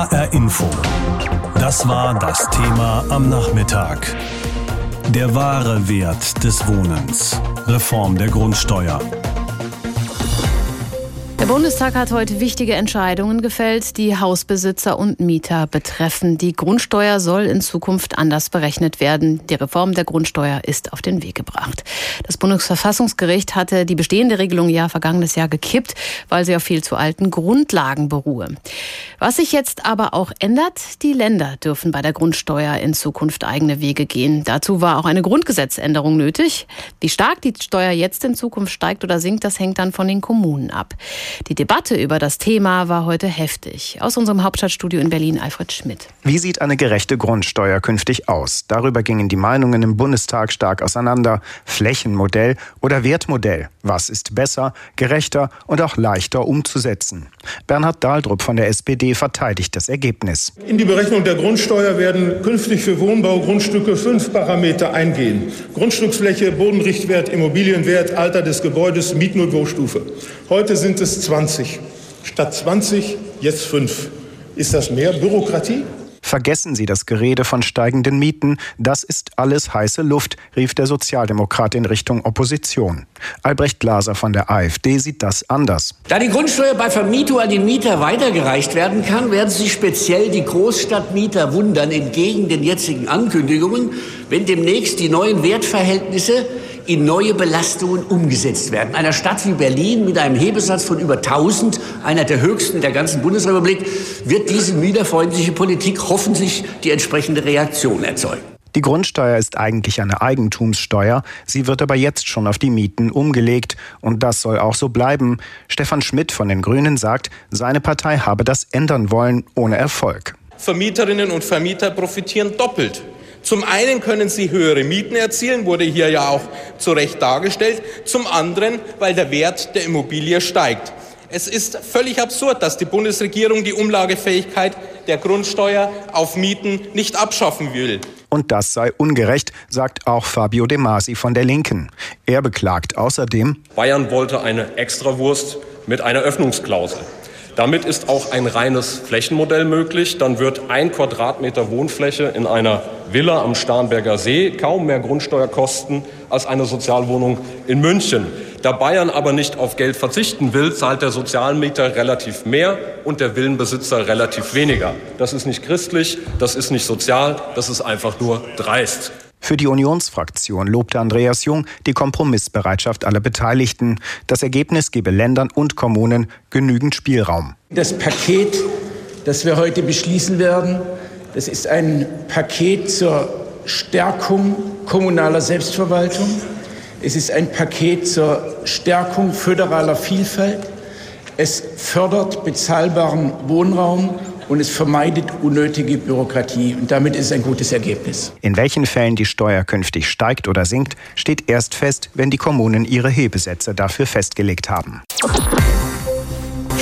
HR Info. Das war das Thema am Nachmittag. Der wahre Wert des Wohnens. Reform der Grundsteuer. Der Bundestag hat heute wichtige Entscheidungen gefällt, die Hausbesitzer und Mieter betreffen. Die Grundsteuer soll in Zukunft anders berechnet werden. Die Reform der Grundsteuer ist auf den Weg gebracht. Das Bundesverfassungsgericht hatte die bestehende Regelung ja vergangenes Jahr gekippt, weil sie auf viel zu alten Grundlagen beruhe. Was sich jetzt aber auch ändert, die Länder dürfen bei der Grundsteuer in Zukunft eigene Wege gehen. Dazu war auch eine Grundgesetzänderung nötig. Wie stark die Steuer jetzt in Zukunft steigt oder sinkt, das hängt dann von den Kommunen ab. Die Debatte über das Thema war heute heftig. Aus unserem Hauptstadtstudio in Berlin, Alfred Schmidt. Wie sieht eine gerechte Grundsteuer künftig aus? Darüber gingen die Meinungen im Bundestag stark auseinander. Flächenmodell oder Wertmodell? Was ist besser, gerechter und auch leichter umzusetzen? Bernhard Dahldrup von der SPD verteidigt das Ergebnis. In die Berechnung der Grundsteuer werden künftig für Wohnbaugrundstücke fünf Parameter eingehen. Grundstücksfläche, Bodenrichtwert, Immobilienwert, Alter des Gebäudes, Mietniveaustufe. Heute sind es 20. Statt 20 jetzt 5. Ist das mehr Bürokratie? Vergessen Sie das Gerede von steigenden Mieten, das ist alles heiße Luft, rief der Sozialdemokrat in Richtung Opposition. Albrecht Glaser von der AfD sieht das anders. Da die Grundsteuer bei Vermietung an den Mieter weitergereicht werden kann, werden sich speziell die Großstadtmieter wundern, entgegen den jetzigen Ankündigungen, wenn demnächst die neuen Wertverhältnisse in neue Belastungen umgesetzt werden. Einer Stadt wie Berlin mit einem Hebesatz von über 1000, einer der höchsten der ganzen Bundesrepublik, wird diese mieterfreundliche Politik hoffentlich die entsprechende Reaktion erzeugen. Die Grundsteuer ist eigentlich eine Eigentumssteuer, sie wird aber jetzt schon auf die Mieten umgelegt und das soll auch so bleiben. Stefan Schmidt von den Grünen sagt, seine Partei habe das ändern wollen, ohne Erfolg. Vermieterinnen und Vermieter profitieren doppelt. Zum einen können sie höhere Mieten erzielen, wurde hier ja auch zu Recht dargestellt. Zum anderen, weil der Wert der Immobilie steigt. Es ist völlig absurd, dass die Bundesregierung die Umlagefähigkeit der Grundsteuer auf Mieten nicht abschaffen will. Und das sei ungerecht, sagt auch Fabio De Masi von der Linken. Er beklagt außerdem, Bayern wollte eine Extrawurst mit einer Öffnungsklausel. Damit ist auch ein reines Flächenmodell möglich. Dann wird ein Quadratmeter Wohnfläche in einer Villa am Starnberger See kaum mehr Grundsteuer kosten als eine Sozialwohnung in München. Da Bayern aber nicht auf Geld verzichten will, zahlt der Sozialmieter relativ mehr und der Villenbesitzer relativ weniger. Das ist nicht christlich, das ist nicht sozial, das ist einfach nur dreist. Für die Unionsfraktion lobte Andreas Jung die Kompromissbereitschaft aller Beteiligten. Das Ergebnis gebe Ländern und Kommunen genügend Spielraum. Das Paket, das wir heute beschließen werden, das ist ein Paket zur Stärkung kommunaler Selbstverwaltung. Es ist ein Paket zur Stärkung föderaler Vielfalt. Es fördert bezahlbaren Wohnraum und es vermeidet unnötige Bürokratie. Und damit ist es ein gutes Ergebnis. In welchen Fällen die Steuer künftig steigt oder sinkt, steht erst fest, wenn die Kommunen ihre Hebesätze dafür festgelegt haben.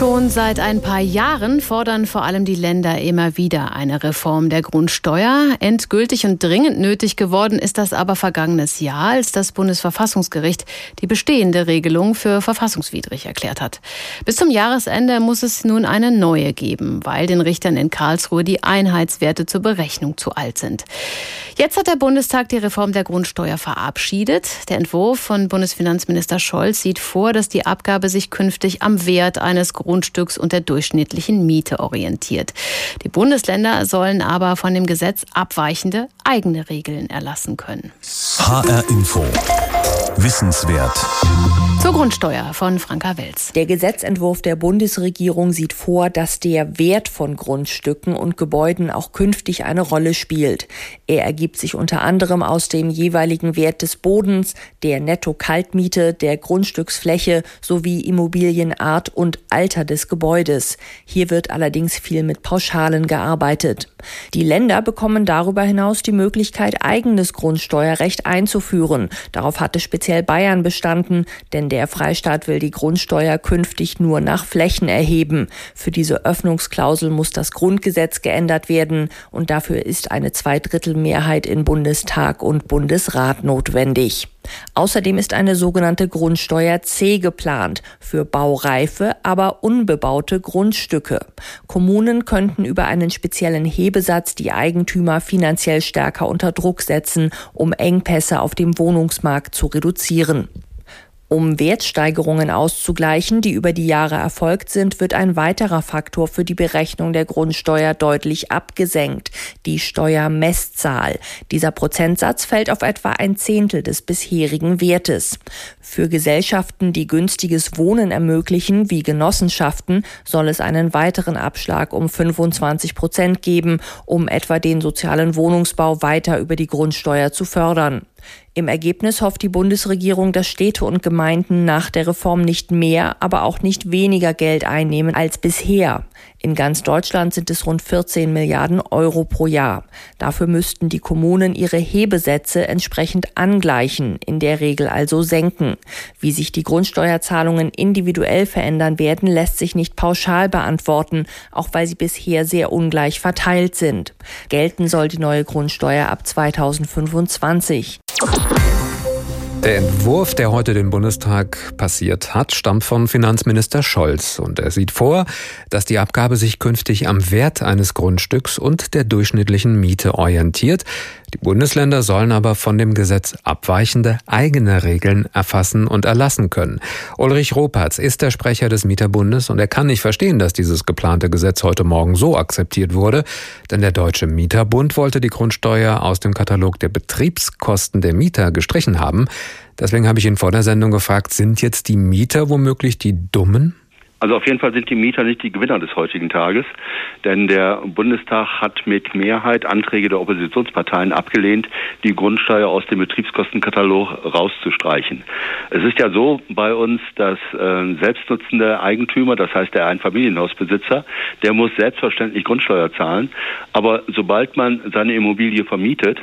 Schon seit ein paar Jahren fordern vor allem die Länder immer wieder eine Reform der Grundsteuer. Endgültig und dringend nötig geworden ist das aber vergangenes Jahr, als das Bundesverfassungsgericht die bestehende Regelung für verfassungswidrig erklärt hat. Bis zum Jahresende muss es nun eine neue geben, weil den Richtern in Karlsruhe die Einheitswerte zur Berechnung zu alt sind. Jetzt hat der Bundestag die Reform der Grundsteuer verabschiedet. Der Entwurf von Bundesfinanzminister Scholz sieht vor, dass die Abgabe sich künftig am Wert eines Grundstücks und der durchschnittlichen Miete orientiert. Die Bundesländer sollen aber von dem Gesetz abweichende eigene Regeln erlassen können. HR Info. Wissenswert. Zur Grundsteuer von Franka Welz. Der Gesetzentwurf der Bundesregierung sieht vor, dass der Wert von Grundstücken und Gebäuden auch künftig eine Rolle spielt. Er ergibt sich unter anderem aus dem jeweiligen Wert des Bodens, der Netto-Kaltmiete, der Grundstücksfläche sowie Immobilienart und Alter des Gebäudes. Hier wird allerdings viel mit Pauschalen gearbeitet. Die Länder bekommen darüber hinaus die Möglichkeit, eigenes Grundsteuerrecht einzuführen. Darauf hatte speziell Bayern bestanden, denn der Freistaat will die Grundsteuer künftig nur nach Flächen erheben. Für diese Öffnungsklausel muss das Grundgesetz geändert werden und dafür ist eine Zweidrittelmehrheit in Bundestag und Bundesrat notwendig. Außerdem ist eine sogenannte Grundsteuer C geplant für baureife, aber unbebaute Grundstücke. Kommunen könnten über einen speziellen Hebesatz die Eigentümer finanziell stärker unter Druck setzen, um Engpässe auf dem Wohnungsmarkt zu reduzieren. Um Wertsteigerungen auszugleichen, die über die Jahre erfolgt sind, wird ein weiterer Faktor für die Berechnung der Grundsteuer deutlich abgesenkt, die Steuermesszahl. Dieser Prozentsatz fällt auf etwa ein Zehntel des bisherigen Wertes. Für Gesellschaften, die günstiges Wohnen ermöglichen, wie Genossenschaften, soll es einen weiteren Abschlag um 25 Prozent geben, um etwa den sozialen Wohnungsbau weiter über die Grundsteuer zu fördern. Im Ergebnis hofft die Bundesregierung, dass Städte und Gemeinden nach der Reform nicht mehr, aber auch nicht weniger Geld einnehmen als bisher. In ganz Deutschland sind es rund 14 Milliarden Euro pro Jahr. Dafür müssten die Kommunen ihre Hebesätze entsprechend angleichen, in der Regel also senken. Wie sich die Grundsteuerzahlungen individuell verändern werden, lässt sich nicht pauschal beantworten, auch weil sie bisher sehr ungleich verteilt sind. Gelten soll die neue Grundsteuer ab 2025. Der Entwurf, der heute den Bundestag passiert hat, stammt von Finanzminister Scholz und er sieht vor, dass die Abgabe sich künftig am Wert eines Grundstücks und der durchschnittlichen Miete orientiert. Die Bundesländer sollen aber von dem Gesetz abweichende eigene Regeln erfassen und erlassen können. Ulrich Ropatz ist der Sprecher des Mieterbundes und er kann nicht verstehen, dass dieses geplante Gesetz heute Morgen so akzeptiert wurde, denn der Deutsche Mieterbund wollte die Grundsteuer aus dem Katalog der Betriebskosten der Mieter gestrichen haben. Deswegen habe ich ihn vor der Sendung gefragt, sind jetzt die Mieter womöglich die Dummen? Also auf jeden Fall sind die Mieter nicht die Gewinner des heutigen Tages, denn der Bundestag hat mit Mehrheit Anträge der Oppositionsparteien abgelehnt, die Grundsteuer aus dem Betriebskostenkatalog rauszustreichen. Es ist ja so bei uns, dass äh, selbstnutzende Eigentümer, das heißt der Einfamilienhausbesitzer, der muss selbstverständlich Grundsteuer zahlen, aber sobald man seine Immobilie vermietet,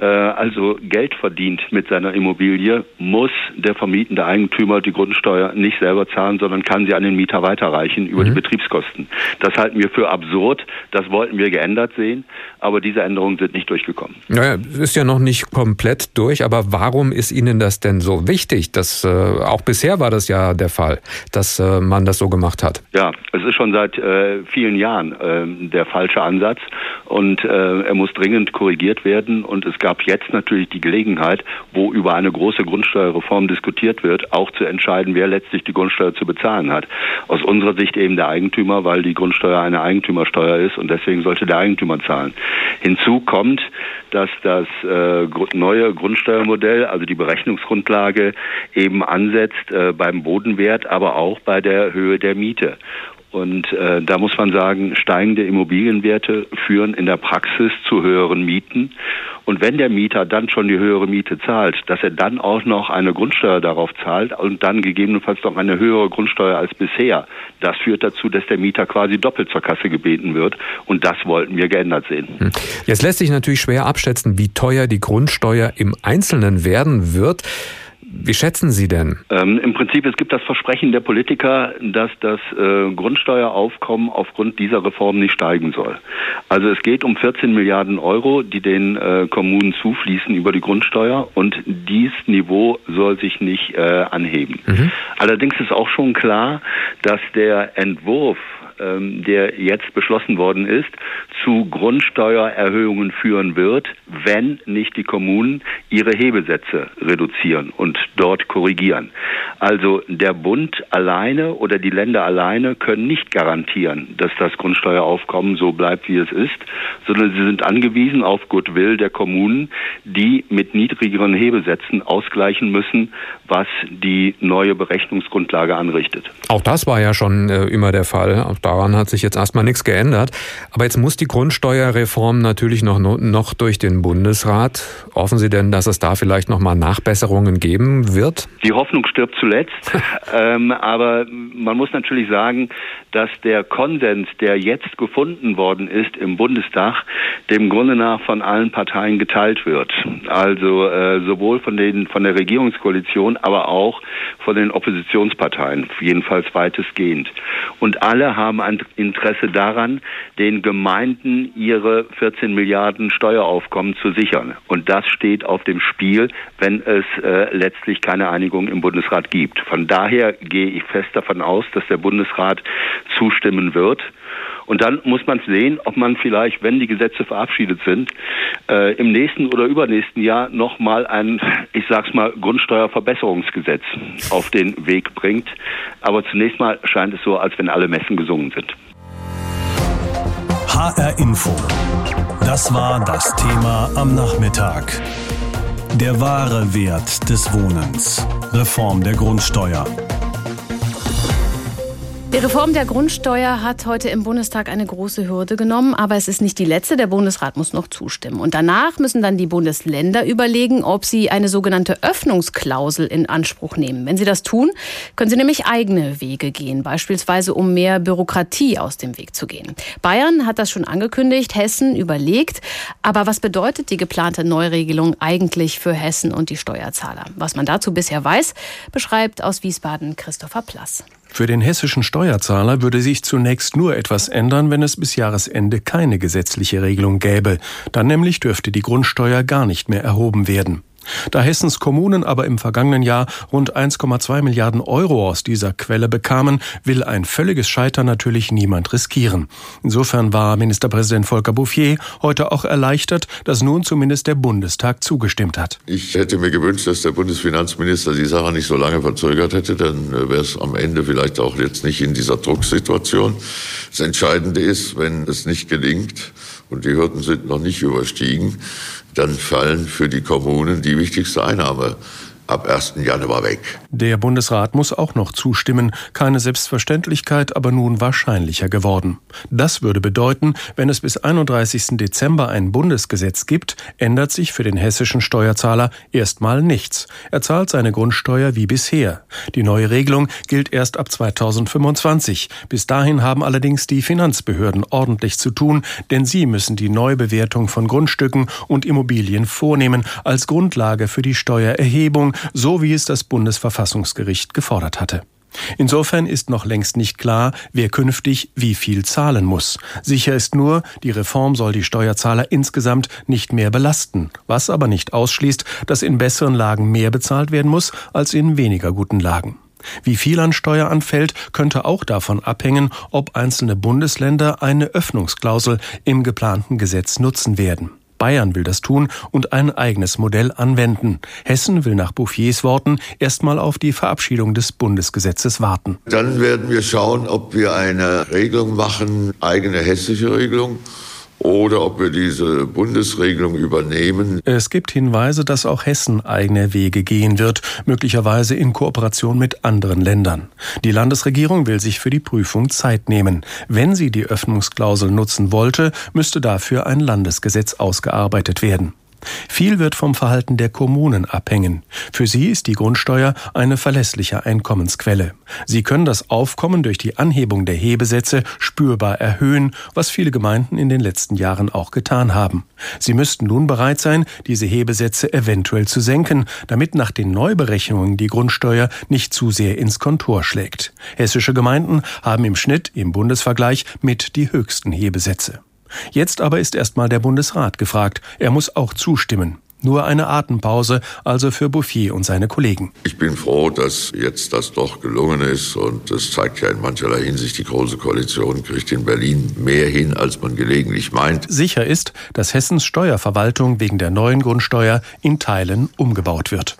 äh, also Geld verdient mit seiner Immobilie, muss der vermietende Eigentümer die Grundsteuer nicht selber zahlen, sondern kann sie an den Mieter weiter weiterreichen über mhm. die Betriebskosten. Das halten wir für absurd. Das wollten wir geändert sehen, aber diese Änderungen sind nicht durchgekommen. Naja, ist ja noch nicht komplett durch, aber warum ist Ihnen das denn so wichtig? Das, äh, auch bisher war das ja der Fall, dass äh, man das so gemacht hat. Ja, es ist schon seit äh, vielen Jahren äh, der falsche Ansatz und äh, er muss dringend korrigiert werden und es gab jetzt natürlich die Gelegenheit, wo über eine große Grundsteuerreform diskutiert wird, auch zu entscheiden, wer letztlich die Grundsteuer zu bezahlen hat aus unserer Sicht eben der Eigentümer, weil die Grundsteuer eine Eigentümersteuer ist und deswegen sollte der Eigentümer zahlen. Hinzu kommt, dass das äh, neue Grundsteuermodell, also die Berechnungsgrundlage, eben ansetzt äh, beim Bodenwert, aber auch bei der Höhe der Miete. Und äh, da muss man sagen, steigende Immobilienwerte führen in der Praxis zu höheren Mieten. Und wenn der Mieter dann schon die höhere Miete zahlt, dass er dann auch noch eine Grundsteuer darauf zahlt und dann gegebenenfalls noch eine höhere Grundsteuer als bisher, das führt dazu, dass der Mieter quasi doppelt zur Kasse gebeten wird. Und das wollten wir geändert sehen. Hm. Jetzt lässt sich natürlich schwer abschätzen, wie teuer die Grundsteuer im Einzelnen werden wird. Wie schätzen Sie denn? Ähm, Im Prinzip, es gibt das Versprechen der Politiker, dass das äh, Grundsteueraufkommen aufgrund dieser Reform nicht steigen soll. Also es geht um 14 Milliarden Euro, die den äh, Kommunen zufließen über die Grundsteuer und dies Niveau soll sich nicht äh, anheben. Mhm. Allerdings ist auch schon klar, dass der Entwurf ähm, der jetzt beschlossen worden ist, zu Grundsteuererhöhungen führen wird, wenn nicht die Kommunen ihre Hebesätze reduzieren und dort korrigieren. Also der Bund alleine oder die Länder alleine können nicht garantieren, dass das Grundsteueraufkommen so bleibt, wie es ist, sondern sie sind angewiesen auf Goodwill der Kommunen, die mit niedrigeren Hebesätzen ausgleichen müssen, was die neue Berechnungsgrundlage anrichtet. Auch das war ja schon äh, immer der Fall daran hat sich jetzt erstmal nichts geändert. Aber jetzt muss die Grundsteuerreform natürlich noch, noch durch den Bundesrat. Hoffen Sie denn, dass es da vielleicht nochmal Nachbesserungen geben wird? Die Hoffnung stirbt zuletzt. ähm, aber man muss natürlich sagen, dass der Konsens, der jetzt gefunden worden ist im Bundestag, dem Grunde nach von allen Parteien geteilt wird. Also äh, sowohl von den von der Regierungskoalition, aber auch von den Oppositionsparteien, jedenfalls weitestgehend. Und alle haben ein Interesse daran, den Gemeinden ihre 14 Milliarden Steueraufkommen zu sichern. Und das steht auf dem Spiel, wenn es äh, letztlich keine Einigung im Bundesrat gibt. Von daher gehe ich fest davon aus, dass der Bundesrat zustimmen wird. Und dann muss man sehen, ob man vielleicht, wenn die Gesetze verabschiedet sind, äh, im nächsten oder übernächsten Jahr nochmal ein, ich sag's mal, Grundsteuerverbesserungsgesetz auf den Weg bringt. Aber zunächst mal scheint es so, als wenn alle Messen gesungen sind. HR Info. Das war das Thema am Nachmittag. Der wahre Wert des Wohnens. Reform der Grundsteuer. Die Reform der Grundsteuer hat heute im Bundestag eine große Hürde genommen, aber es ist nicht die letzte. Der Bundesrat muss noch zustimmen. Und danach müssen dann die Bundesländer überlegen, ob sie eine sogenannte Öffnungsklausel in Anspruch nehmen. Wenn sie das tun, können sie nämlich eigene Wege gehen, beispielsweise um mehr Bürokratie aus dem Weg zu gehen. Bayern hat das schon angekündigt, Hessen überlegt. Aber was bedeutet die geplante Neuregelung eigentlich für Hessen und die Steuerzahler? Was man dazu bisher weiß, beschreibt aus Wiesbaden Christopher Plass. Für den hessischen Steuerzahler würde sich zunächst nur etwas ändern, wenn es bis Jahresende keine gesetzliche Regelung gäbe. Dann nämlich dürfte die Grundsteuer gar nicht mehr erhoben werden. Da Hessens Kommunen aber im vergangenen Jahr rund 1,2 Milliarden Euro aus dieser Quelle bekamen, will ein völliges Scheitern natürlich niemand riskieren. Insofern war Ministerpräsident Volker Bouffier heute auch erleichtert, dass nun zumindest der Bundestag zugestimmt hat. Ich hätte mir gewünscht, dass der Bundesfinanzminister die Sache nicht so lange verzögert hätte, dann wäre es am Ende vielleicht auch jetzt nicht in dieser Drucksituation. Das Entscheidende ist, wenn es nicht gelingt und die Hürden sind noch nicht überstiegen, dann fallen für die Kommunen die wichtigste Einnahme ab 1. Januar weg. Der Bundesrat muss auch noch zustimmen, keine Selbstverständlichkeit, aber nun wahrscheinlicher geworden. Das würde bedeuten, wenn es bis 31. Dezember ein Bundesgesetz gibt, ändert sich für den hessischen Steuerzahler erstmal nichts. Er zahlt seine Grundsteuer wie bisher. Die neue Regelung gilt erst ab 2025. Bis dahin haben allerdings die Finanzbehörden ordentlich zu tun, denn sie müssen die Neubewertung von Grundstücken und Immobilien vornehmen als Grundlage für die Steuererhebung so wie es das Bundesverfassungsgericht gefordert hatte. Insofern ist noch längst nicht klar, wer künftig wie viel zahlen muss. Sicher ist nur, die Reform soll die Steuerzahler insgesamt nicht mehr belasten, was aber nicht ausschließt, dass in besseren Lagen mehr bezahlt werden muss als in weniger guten Lagen. Wie viel an Steuer anfällt, könnte auch davon abhängen, ob einzelne Bundesländer eine Öffnungsklausel im geplanten Gesetz nutzen werden. Bayern will das tun und ein eigenes Modell anwenden. Hessen will nach Bouffiers Worten erstmal auf die Verabschiedung des Bundesgesetzes warten. Dann werden wir schauen, ob wir eine Regelung machen, eigene hessische Regelung oder ob wir diese Bundesregelung übernehmen. Es gibt Hinweise, dass auch Hessen eigene Wege gehen wird, möglicherweise in Kooperation mit anderen Ländern. Die Landesregierung will sich für die Prüfung Zeit nehmen. Wenn sie die Öffnungsklausel nutzen wollte, müsste dafür ein Landesgesetz ausgearbeitet werden. Viel wird vom Verhalten der Kommunen abhängen. Für sie ist die Grundsteuer eine verlässliche Einkommensquelle. Sie können das Aufkommen durch die Anhebung der Hebesätze spürbar erhöhen, was viele Gemeinden in den letzten Jahren auch getan haben. Sie müssten nun bereit sein, diese Hebesätze eventuell zu senken, damit nach den Neuberechnungen die Grundsteuer nicht zu sehr ins Kontor schlägt. Hessische Gemeinden haben im Schnitt im Bundesvergleich mit die höchsten Hebesätze. Jetzt aber ist erstmal der Bundesrat gefragt. Er muss auch zustimmen. Nur eine Atempause, also für Bouffier und seine Kollegen. Ich bin froh, dass jetzt das doch gelungen ist und das zeigt ja in mancherlei Hinsicht, die Große Koalition kriegt in Berlin mehr hin, als man gelegentlich meint. Sicher ist, dass Hessens Steuerverwaltung wegen der neuen Grundsteuer in Teilen umgebaut wird.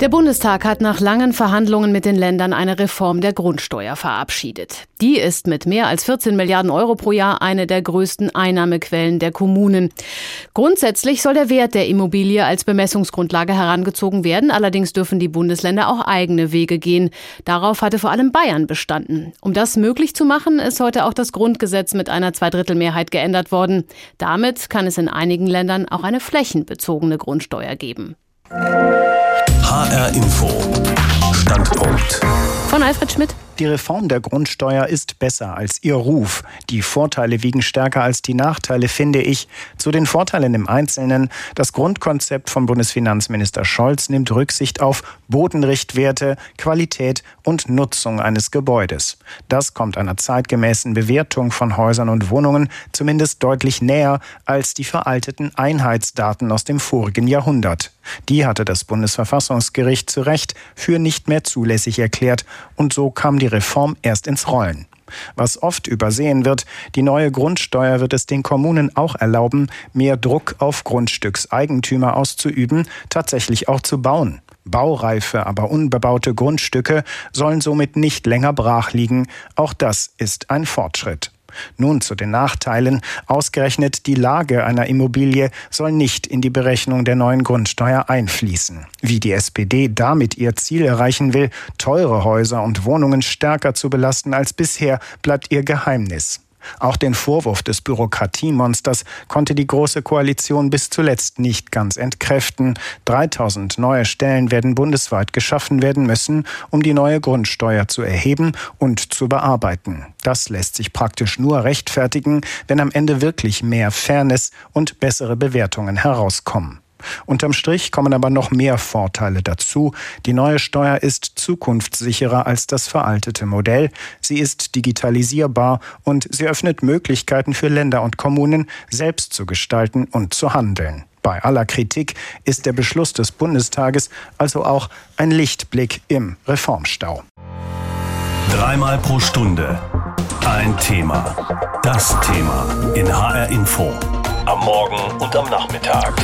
Der Bundestag hat nach langen Verhandlungen mit den Ländern eine Reform der Grundsteuer verabschiedet. Die ist mit mehr als 14 Milliarden Euro pro Jahr eine der größten Einnahmequellen der Kommunen. Grundsätzlich soll der Wert der Immobilie als Bemessungsgrundlage herangezogen werden. Allerdings dürfen die Bundesländer auch eigene Wege gehen. Darauf hatte vor allem Bayern bestanden. Um das möglich zu machen, ist heute auch das Grundgesetz mit einer Zweidrittelmehrheit geändert worden. Damit kann es in einigen Ländern auch eine flächenbezogene Grundsteuer geben. HR Info. Standpunkt. Von Alfred Schmidt. Die Reform der Grundsteuer ist besser als ihr Ruf. Die Vorteile wiegen stärker als die Nachteile, finde ich. Zu den Vorteilen im Einzelnen. Das Grundkonzept von Bundesfinanzminister Scholz nimmt Rücksicht auf Bodenrichtwerte, Qualität und Nutzung eines Gebäudes. Das kommt einer zeitgemäßen Bewertung von Häusern und Wohnungen zumindest deutlich näher als die veralteten Einheitsdaten aus dem vorigen Jahrhundert. Die hatte das Bundesverfassungsgericht zu Recht für nicht mehr zulässig erklärt und so kam die Reform erst ins Rollen. Was oft übersehen wird, die neue Grundsteuer wird es den Kommunen auch erlauben, mehr Druck auf Grundstückseigentümer auszuüben, tatsächlich auch zu bauen. Baureife, aber unbebaute Grundstücke sollen somit nicht länger brach liegen. Auch das ist ein Fortschritt. Nun zu den Nachteilen. Ausgerechnet die Lage einer Immobilie soll nicht in die Berechnung der neuen Grundsteuer einfließen. Wie die SPD damit ihr Ziel erreichen will, teure Häuser und Wohnungen stärker zu belasten als bisher, bleibt ihr Geheimnis. Auch den Vorwurf des Bürokratiemonsters konnte die Große Koalition bis zuletzt nicht ganz entkräften. 3000 neue Stellen werden bundesweit geschaffen werden müssen, um die neue Grundsteuer zu erheben und zu bearbeiten. Das lässt sich praktisch nur rechtfertigen, wenn am Ende wirklich mehr Fairness und bessere Bewertungen herauskommen. Unterm Strich kommen aber noch mehr Vorteile dazu. Die neue Steuer ist zukunftssicherer als das veraltete Modell. Sie ist digitalisierbar und sie öffnet Möglichkeiten für Länder und Kommunen, selbst zu gestalten und zu handeln. Bei aller Kritik ist der Beschluss des Bundestages also auch ein Lichtblick im Reformstau. Dreimal pro Stunde ein Thema. Das Thema in HR Info. Am Morgen und am Nachmittag.